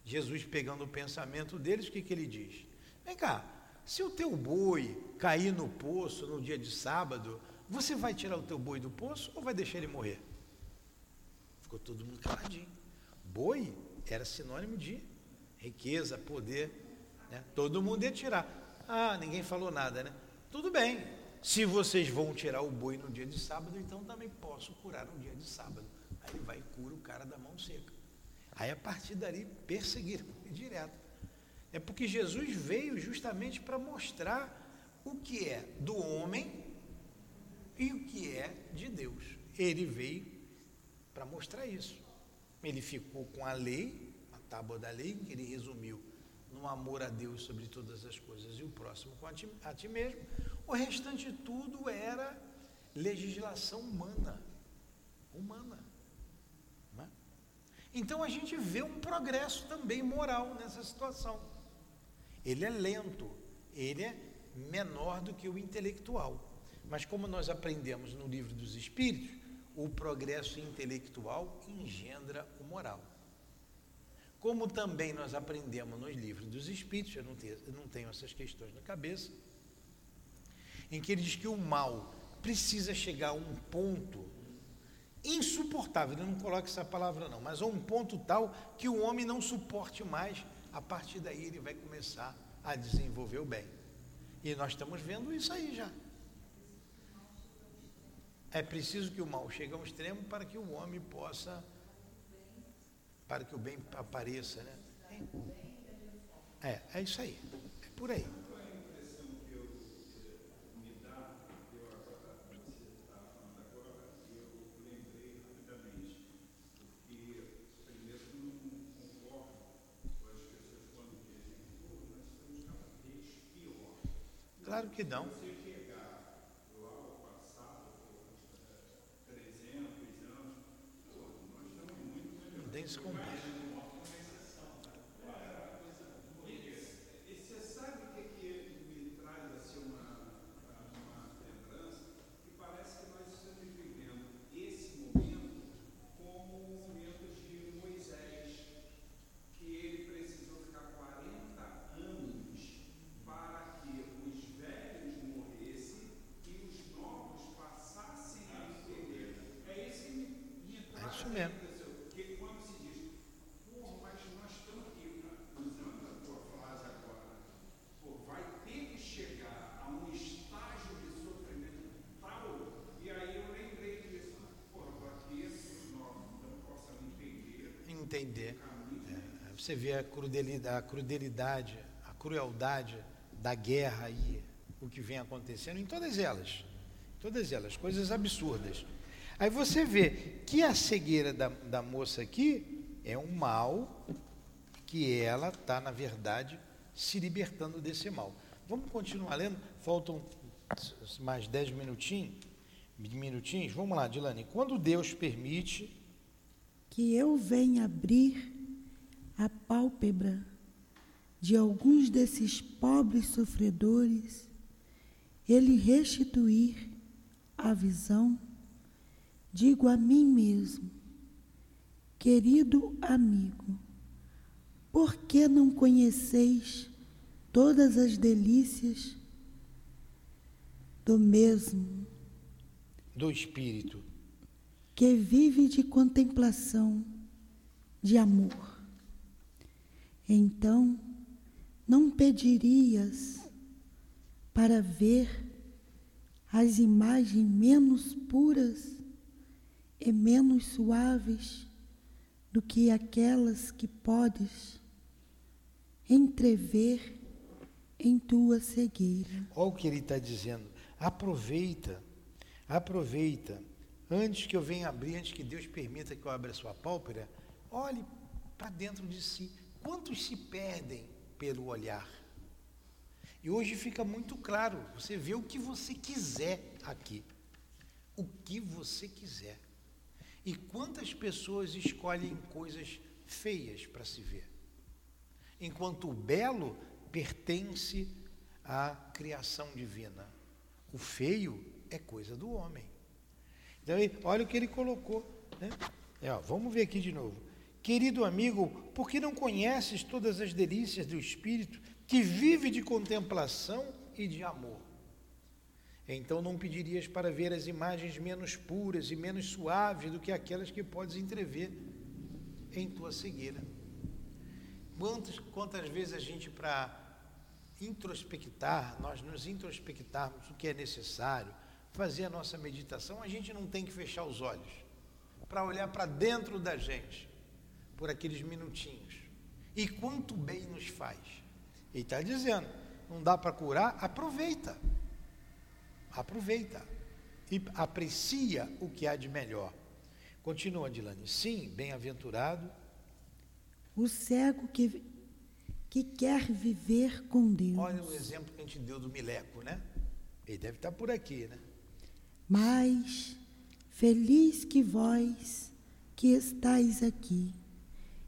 Jesus, pegando o pensamento deles, o que, que ele diz? Vem cá, se o teu boi cair no poço no dia de sábado, você vai tirar o teu boi do poço ou vai deixar ele morrer? Ficou todo mundo caladinho. Boi era sinônimo de riqueza, poder. Né? Todo mundo ia tirar. Ah, ninguém falou nada, né? Tudo bem. Se vocês vão tirar o boi no dia de sábado, então também posso curar no dia de sábado. Aí vai e cura o cara da mão seca. Aí a partir dali perseguiram direto. É porque Jesus veio justamente para mostrar o que é do homem e o que é de Deus. Ele veio para mostrar isso. Ele ficou com a lei, a tábua da lei, que ele resumiu no amor a Deus sobre todas as coisas e o próximo com a ti, a ti mesmo. O restante tudo era legislação humana. Humana. É? Então a gente vê um progresso também moral nessa situação. Ele é lento, ele é menor do que o intelectual. Mas como nós aprendemos no livro dos Espíritos, o progresso intelectual engendra o moral. Como também nós aprendemos nos livros dos Espíritos, eu não tenho, eu não tenho essas questões na cabeça, em que ele diz que o mal precisa chegar a um ponto insuportável, ele não coloca essa palavra não, mas a um ponto tal que o homem não suporte mais, a partir daí ele vai começar a desenvolver o bem. E nós estamos vendo isso aí já. É preciso que o mal chegue ao extremo para que o homem possa, para que o bem apareça, né? É, é isso aí. É por aí. Claro que não. Nem se compara. mesmo. Porque quando se diz, porra, mas nós estamos aqui usando a tua frase agora, pô, vai ter que chegar a um estágio de sofrimento tal, e aí eu lembrei disso, porra, para que esses nós não possam entender. Entender. É, você vê a crudelidade, a crudelidade, a crueldade da guerra e o que vem acontecendo em todas elas. Todas elas, coisas absurdas. Aí você vê que a cegueira da, da moça aqui é um mal que ela está, na verdade, se libertando desse mal. Vamos continuar lendo? Faltam mais dez minutinhos. Minutinhos. Vamos lá, Dilane. Quando Deus permite. Que eu venha abrir a pálpebra de alguns desses pobres sofredores, ele restituir a visão digo a mim mesmo, querido amigo, por que não conheceis todas as delícias do mesmo? Do Espírito que vive de contemplação, de amor? Então, não pedirias para ver as imagens menos puras e menos suaves do que aquelas que podes entrever em tua cegueira. Olha o que ele está dizendo. Aproveita, aproveita. Antes que eu venha abrir, antes que Deus permita que eu abra a sua pálpebra, olhe para dentro de si. Quantos se perdem pelo olhar? E hoje fica muito claro, você vê o que você quiser aqui. O que você quiser. E quantas pessoas escolhem coisas feias para se ver? Enquanto o belo pertence à criação divina. O feio é coisa do homem. Então, olha o que ele colocou. Né? É, ó, vamos ver aqui de novo. Querido amigo, por que não conheces todas as delícias do Espírito que vive de contemplação e de amor? Então não pedirias para ver as imagens menos puras e menos suaves do que aquelas que podes entrever em tua cegueira. Quantas, quantas vezes a gente, para introspectar, nós nos introspectarmos o que é necessário, fazer a nossa meditação, a gente não tem que fechar os olhos para olhar para dentro da gente por aqueles minutinhos. E quanto bem nos faz. Ele está dizendo, não dá para curar, aproveita. Aproveita. E aprecia o que há de melhor. Continua, Dilane. Sim, bem-aventurado. O cego que, que quer viver com Deus. Olha o exemplo que a gente deu do Mileco, né? Ele deve estar por aqui, né? Mas feliz que vós que estáis aqui,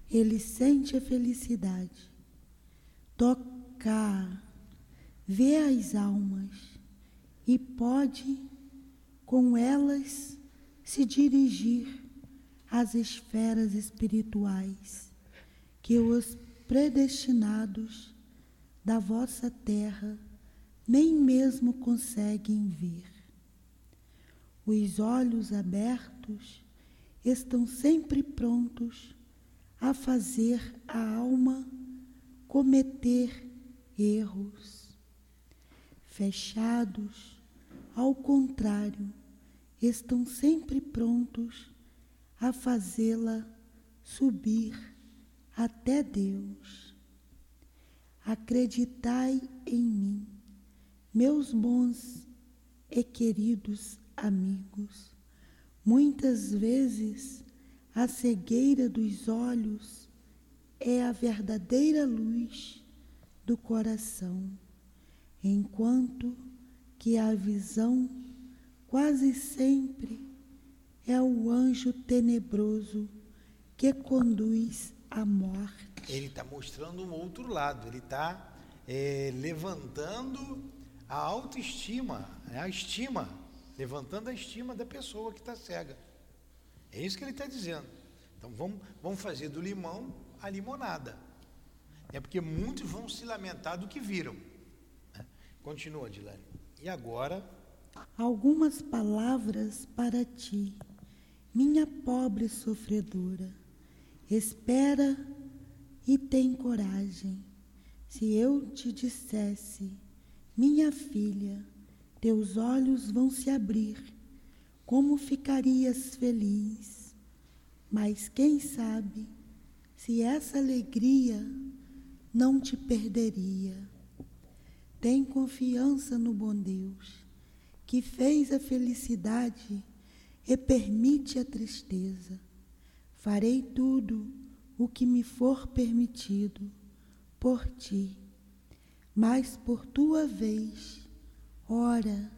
ele sente a felicidade. Tocar, ver as almas e pode com elas se dirigir às esferas espirituais que os predestinados da vossa terra nem mesmo conseguem ver. Os olhos abertos estão sempre prontos a fazer a alma cometer erros. Fechados, ao contrário, estão sempre prontos a fazê-la subir até Deus. Acreditai em mim, meus bons e queridos amigos. Muitas vezes a cegueira dos olhos é a verdadeira luz do coração, enquanto que a visão quase sempre é o anjo tenebroso que conduz à morte. Ele está mostrando um outro lado, ele está é, levantando a autoestima, né, a estima, levantando a estima da pessoa que está cega. É isso que ele está dizendo. Então vamos, vamos fazer do limão a limonada. É porque muitos vão se lamentar do que viram. Né? Continua, Dilane. E agora. Algumas palavras para ti, minha pobre sofredora. Espera e tem coragem. Se eu te dissesse, minha filha, teus olhos vão se abrir, como ficarias feliz? Mas quem sabe se essa alegria não te perderia? Tem confiança no bom Deus, que fez a felicidade e permite a tristeza. Farei tudo o que me for permitido por ti, mas por tua vez ora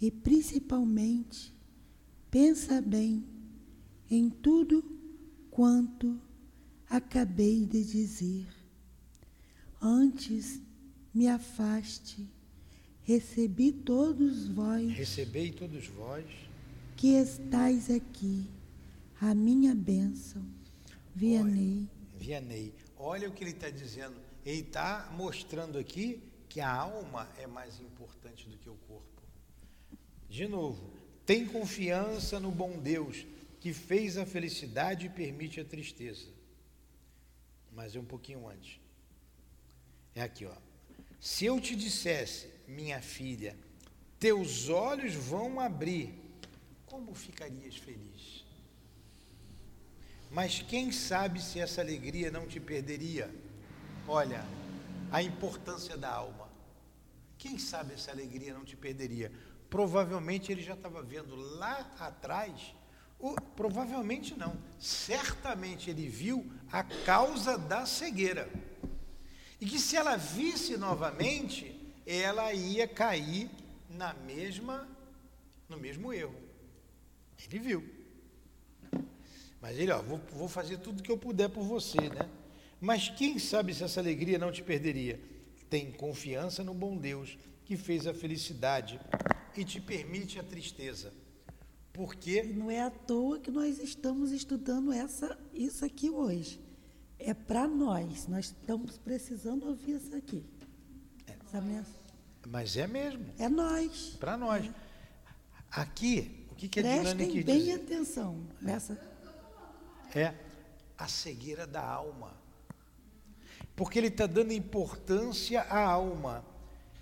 e principalmente pensa bem em tudo quanto acabei de dizer. Antes me afaste, recebi todos vós. Recebei todos vós que estais aqui, a minha bênção. Vianney. Vianney. Olha o que ele está dizendo. Ele está mostrando aqui que a alma é mais importante do que o corpo. De novo, tem confiança no bom Deus que fez a felicidade e permite a tristeza. Mas é um pouquinho antes. É aqui, ó. Se eu te dissesse, minha filha, teus olhos vão abrir, como ficarias feliz? Mas quem sabe se essa alegria não te perderia? Olha, a importância da alma. Quem sabe essa alegria não te perderia? Provavelmente ele já estava vendo lá atrás, ou, provavelmente não, certamente ele viu a causa da cegueira. E que se ela visse novamente, ela ia cair na mesma no mesmo erro. Ele viu. Mas ele, ó, vou, vou fazer tudo que eu puder por você, né? Mas quem sabe se essa alegria não te perderia? Tem confiança no bom Deus que fez a felicidade e te permite a tristeza. Porque não é à toa que nós estamos estudando essa, isso aqui hoje. É para nós. Nós estamos precisando ouvir isso aqui. Essa mens- mas é mesmo, É nós. para nós. Aqui, o que, que a Dilane quis bem dizer? atenção nessa. É a cegueira da alma. Porque ele está dando importância à alma.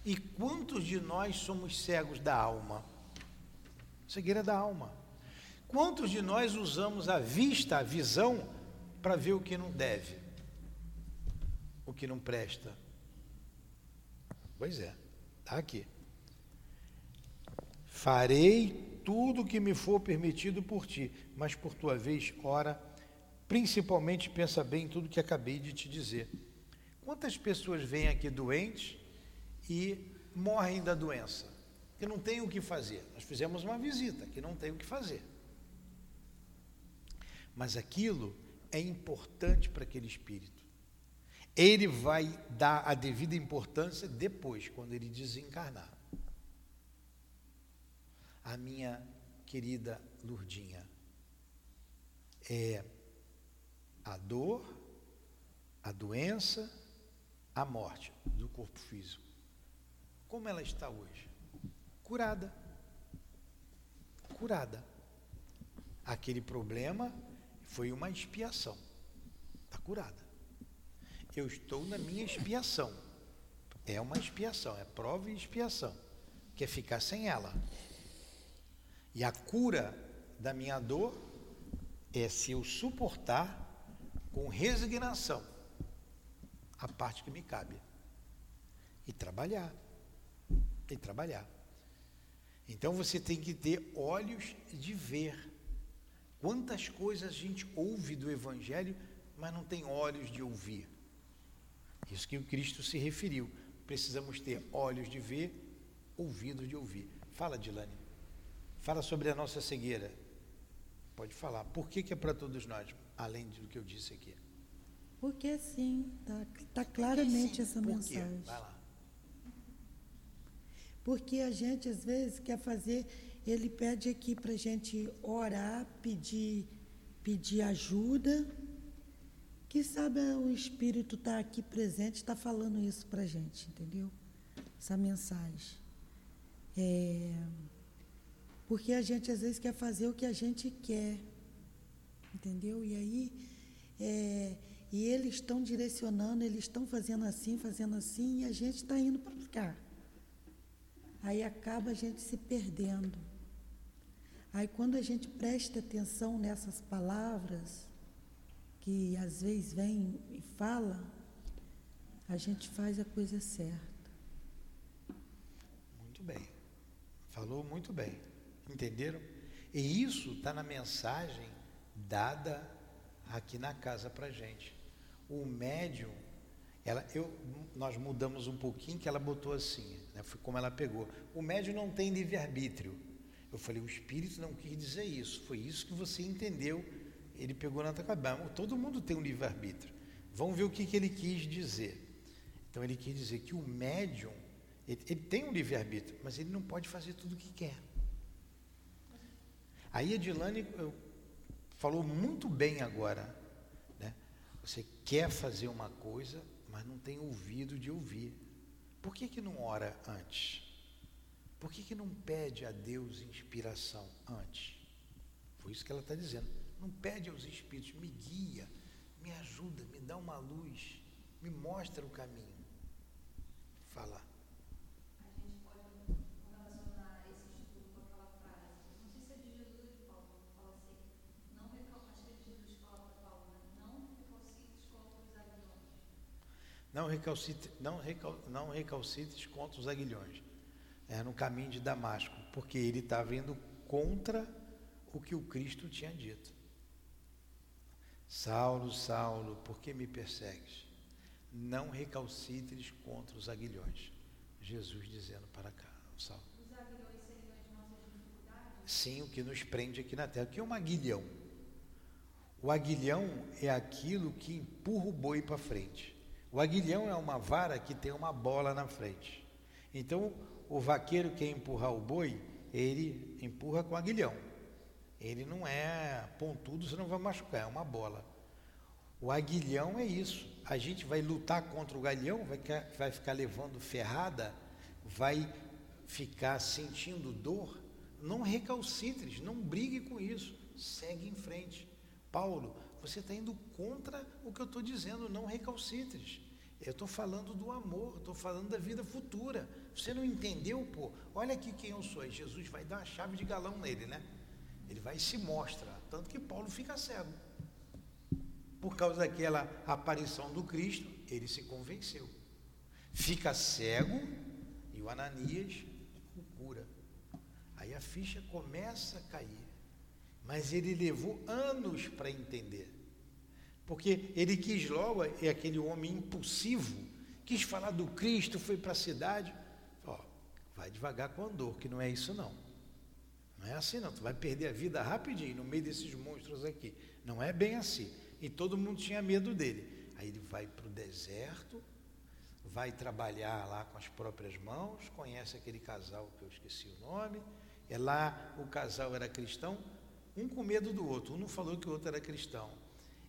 E quantos de nós somos cegos da alma? Cegueira da alma. Quantos de nós usamos a vista, a visão, para ver o que não deve? O que não presta? Pois é, está aqui. Farei tudo o que me for permitido por ti, mas por tua vez, ora, principalmente pensa bem em tudo que acabei de te dizer. Quantas pessoas vêm aqui doentes e morrem da doença? Que não tem o que fazer. Nós fizemos uma visita, que não tem o que fazer. Mas aquilo é importante para aquele espírito. Ele vai dar a devida importância depois, quando ele desencarnar. A minha querida Lurdinha, é a dor, a doença, a morte do corpo físico. Como ela está hoje? Curada. Curada. Aquele problema foi uma expiação. Está curada. Eu estou na minha expiação. É uma expiação, é prova e expiação. Que é ficar sem ela. E a cura da minha dor é se eu suportar com resignação a parte que me cabe. E trabalhar. E trabalhar. Então você tem que ter olhos de ver. Quantas coisas a gente ouve do Evangelho, mas não tem olhos de ouvir. Isso que o Cristo se referiu. Precisamos ter olhos de ver, ouvidos de ouvir. Fala, Dilane. Fala sobre a nossa cegueira. Pode falar. Por que, que é para todos nós, além do que eu disse aqui? Porque sim, está tá claramente essa Por quê? mensagem. Vai lá. Porque a gente, às vezes, quer fazer, ele pede aqui para a gente orar, pedir, pedir ajuda. Que sabe o Espírito está aqui presente, está falando isso para a gente, entendeu? Essa mensagem. É, porque a gente, às vezes, quer fazer o que a gente quer, entendeu? E aí, é, e eles estão direcionando, eles estão fazendo assim, fazendo assim, e a gente está indo para cá. Aí acaba a gente se perdendo. Aí quando a gente presta atenção nessas palavras, que às vezes vem e fala, a gente faz a coisa certa. Muito bem. Falou muito bem. Entenderam? E isso está na mensagem dada aqui na casa para gente. O médium, ela, eu, nós mudamos um pouquinho que ela botou assim, né, foi como ela pegou. O médium não tem livre-arbítrio. Eu falei, o espírito não quis dizer isso. Foi isso que você entendeu. Ele pegou na tua. Todo mundo tem um livre-arbítrio. Vamos ver o que, que ele quis dizer. Então ele quis dizer que o médium, ele, ele tem um livre-arbítrio, mas ele não pode fazer tudo o que quer. Aí a Dilane eu, falou muito bem agora. Você quer fazer uma coisa, mas não tem ouvido de ouvir. Por que, que não ora antes? Por que, que não pede a Deus inspiração antes? Foi isso que ela está dizendo. Não pede aos Espíritos, me guia, me ajuda, me dá uma luz, me mostra o caminho. Fala. A gente pode relacionar esse estudo com aquela frase. Não sei se é de Jesus ou de Paulo, que fala assim, não recal... acho que é de Jesus que fala para Paulo, né? Não recalcites contra os aguilhões. Não, recalcite, não, recal, não recalcites contra os aguilhões. É no caminho de Damasco, porque ele estava indo contra o que o Cristo tinha dito. Saulo, Saulo, por que me persegues? Não recalcitres contra os aguilhões. Jesus dizendo para cá, Saulo. Os aguilhões seriam as nossas dificuldades? Sim, o que nos prende aqui na terra. O que é um aguilhão? O aguilhão é aquilo que empurra o boi para frente. O aguilhão é uma vara que tem uma bola na frente. Então, o vaqueiro quer empurrar o boi, ele empurra com aguilhão. Ele não é pontudo, você não vai machucar, é uma bola. O aguilhão é isso. A gente vai lutar contra o galhão, vai, vai ficar levando ferrada, vai ficar sentindo dor. Não recalcitres, não brigue com isso. Segue em frente. Paulo, você está indo contra o que eu estou dizendo, não recalcitres. Eu estou falando do amor, estou falando da vida futura. Você não entendeu, pô? Olha aqui quem eu sou. E Jesus vai dar uma chave de galão nele, né? Ele vai e se mostra. Tanto que Paulo fica cego. Por causa daquela aparição do Cristo, ele se convenceu. Fica cego e o Ananias o cura. Aí a ficha começa a cair. Mas ele levou anos para entender. Porque ele quis logo, é aquele homem impulsivo, quis falar do Cristo, foi para a cidade. Ó, vai devagar com o andor, que não é isso não. Não é assim não, tu vai perder a vida rapidinho no meio desses monstros aqui. Não é bem assim. E todo mundo tinha medo dele. Aí ele vai para o deserto, vai trabalhar lá com as próprias mãos, conhece aquele casal que eu esqueci o nome. É lá o casal era cristão, um com medo do outro. Um não falou que o outro era cristão.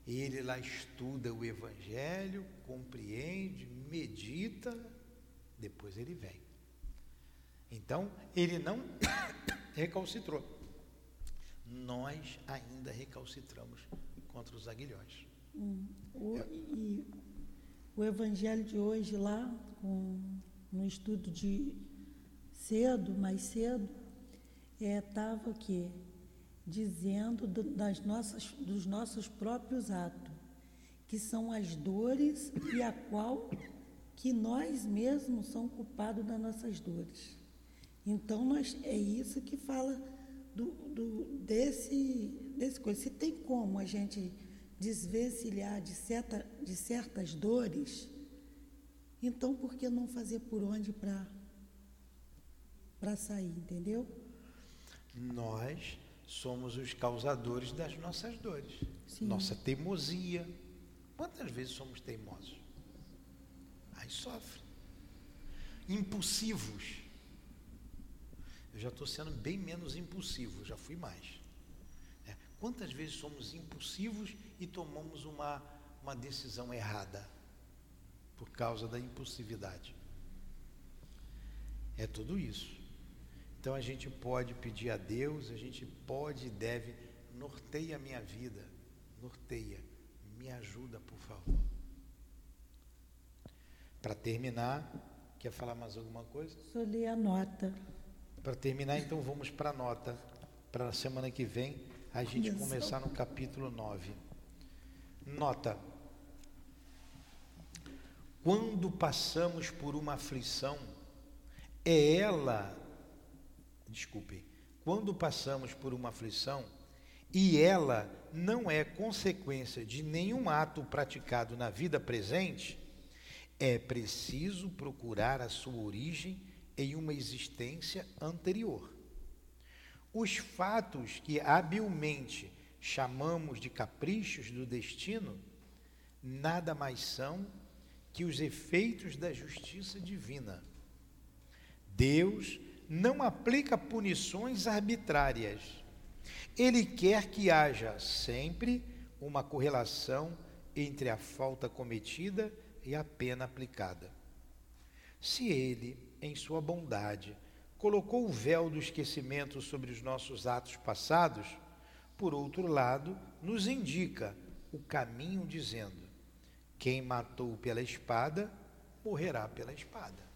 Ele lá estuda o Evangelho, compreende, medita, depois ele vem. Então, ele não recalcitrou. Nós ainda recalcitramos contra os aguilhões. Hum, o, e o Evangelho de hoje lá, com, no estudo de cedo, mais cedo, estava é, o quê? Dizendo do, das nossas, dos nossos próprios atos, que são as dores e a qual que nós mesmos somos culpados das nossas dores. Então, nós, é isso que fala do, do, desse, desse coisa. Se tem como a gente desvencilhar de, certa, de certas dores, então por que não fazer por onde para sair, entendeu? Nós somos os causadores das nossas dores. Sim. Nossa teimosia. Quantas vezes somos teimosos? Aí sofre. Impulsivos. Eu já estou sendo bem menos impulsivo, já fui mais. É. Quantas vezes somos impulsivos e tomamos uma, uma decisão errada por causa da impulsividade? É tudo isso. Então a gente pode pedir a Deus, a gente pode e deve, norteia a minha vida, norteia, me ajuda, por favor. Para terminar, quer falar mais alguma coisa? Só ler a nota. Para terminar, então vamos para a nota. Para a semana que vem, a gente começar no capítulo 9. Nota. Quando passamos por uma aflição, é ela desculpem, quando passamos por uma aflição e ela não é consequência de nenhum ato praticado na vida presente, é preciso procurar a sua origem em uma existência anterior. Os fatos que habilmente chamamos de caprichos do destino nada mais são que os efeitos da justiça divina. Deus não aplica punições arbitrárias. Ele quer que haja sempre uma correlação entre a falta cometida e a pena aplicada. Se ele, em sua bondade, colocou o véu do esquecimento sobre os nossos atos passados, por outro lado, nos indica o caminho dizendo: quem matou pela espada, morrerá pela espada.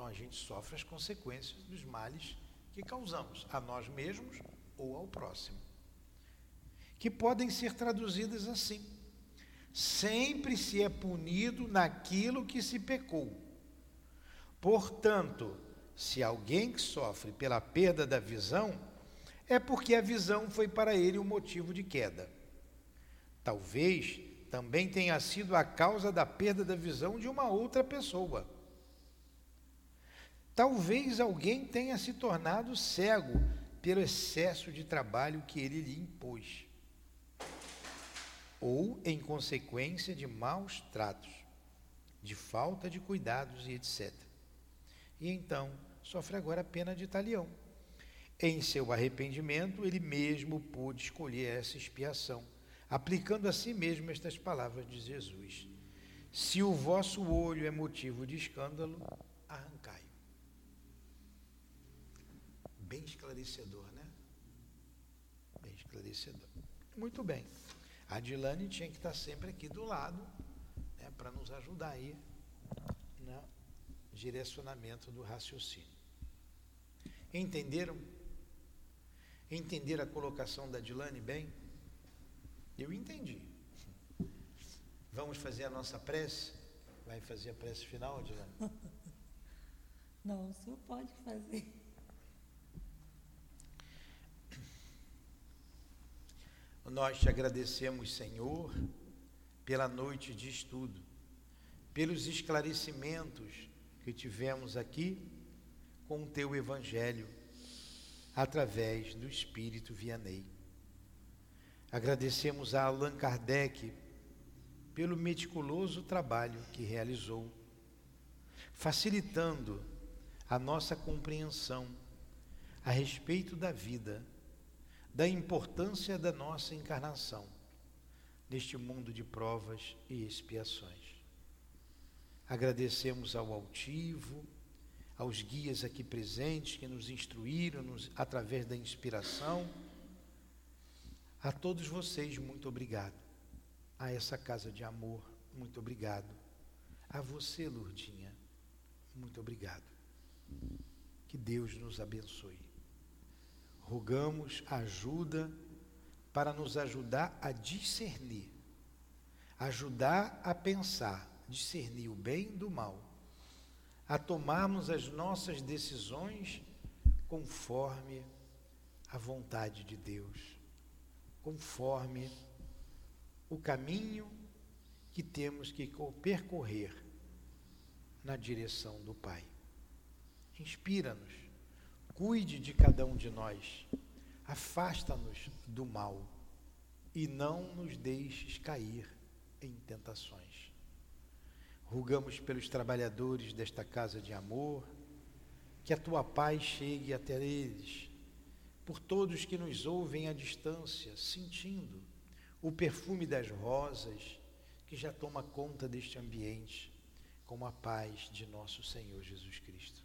Então a gente sofre as consequências dos males que causamos a nós mesmos ou ao próximo. Que podem ser traduzidas assim: sempre se é punido naquilo que se pecou. Portanto, se alguém que sofre pela perda da visão, é porque a visão foi para ele o um motivo de queda. Talvez também tenha sido a causa da perda da visão de uma outra pessoa. Talvez alguém tenha se tornado cego pelo excesso de trabalho que ele lhe impôs, ou em consequência de maus tratos, de falta de cuidados e etc. E então sofre agora a pena de talião. Em seu arrependimento, ele mesmo pôde escolher essa expiação, aplicando a si mesmo estas palavras de Jesus: Se o vosso olho é motivo de escândalo, Bem esclarecedor, né? Bem esclarecedor. Muito bem. A Dilane tinha que estar sempre aqui do lado, né, para nos ajudar aí no direcionamento do raciocínio. Entenderam? Entenderam a colocação da Dilane bem? Eu entendi. Vamos fazer a nossa prece? Vai fazer a prece final, Dilane? Não, o senhor pode fazer. Nós te agradecemos, Senhor, pela noite de estudo, pelos esclarecimentos que tivemos aqui com o teu Evangelho, através do Espírito Vianney. Agradecemos a Allan Kardec pelo meticuloso trabalho que realizou, facilitando a nossa compreensão a respeito da vida da importância da nossa encarnação neste mundo de provas e expiações. Agradecemos ao altivo, aos guias aqui presentes que nos instruíram nos, através da inspiração. A todos vocês, muito obrigado. A essa casa de amor, muito obrigado. A você, Lourdinha, muito obrigado. Que Deus nos abençoe rogamos ajuda para nos ajudar a discernir, ajudar a pensar, discernir o bem do mal, a tomarmos as nossas decisões conforme a vontade de Deus, conforme o caminho que temos que percorrer na direção do Pai. Inspira-nos Cuide de cada um de nós. Afasta-nos do mal e não nos deixes cair em tentações. Rugamos pelos trabalhadores desta casa de amor, que a tua paz chegue até eles, por todos que nos ouvem à distância, sentindo o perfume das rosas que já toma conta deste ambiente, com a paz de nosso Senhor Jesus Cristo.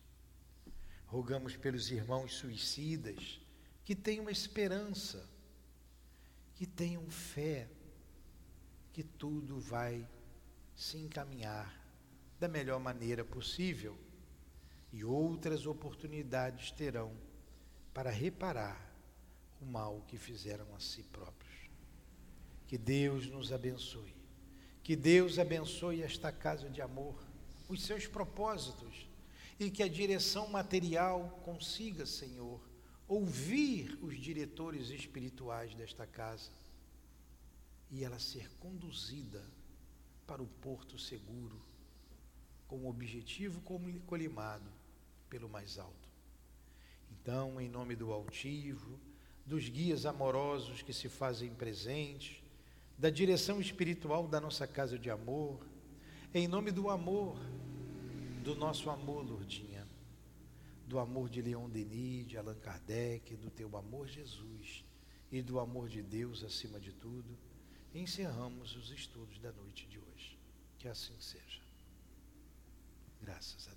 Rogamos pelos irmãos suicidas que tenham esperança, que tenham fé, que tudo vai se encaminhar da melhor maneira possível e outras oportunidades terão para reparar o mal que fizeram a si próprios. Que Deus nos abençoe. Que Deus abençoe esta casa de amor, os seus propósitos e que a direção material consiga, Senhor, ouvir os diretores espirituais desta casa e ela ser conduzida para o porto seguro, com o objetivo colimado pelo mais alto. Então, em nome do altivo, dos guias amorosos que se fazem presentes, da direção espiritual da nossa casa de amor, em nome do amor do nosso amor, Lourdinha, do amor de Leon Denis, de Allan Kardec, do teu amor, Jesus, e do amor de Deus acima de tudo, encerramos os estudos da noite de hoje. Que assim seja. Graças a Deus.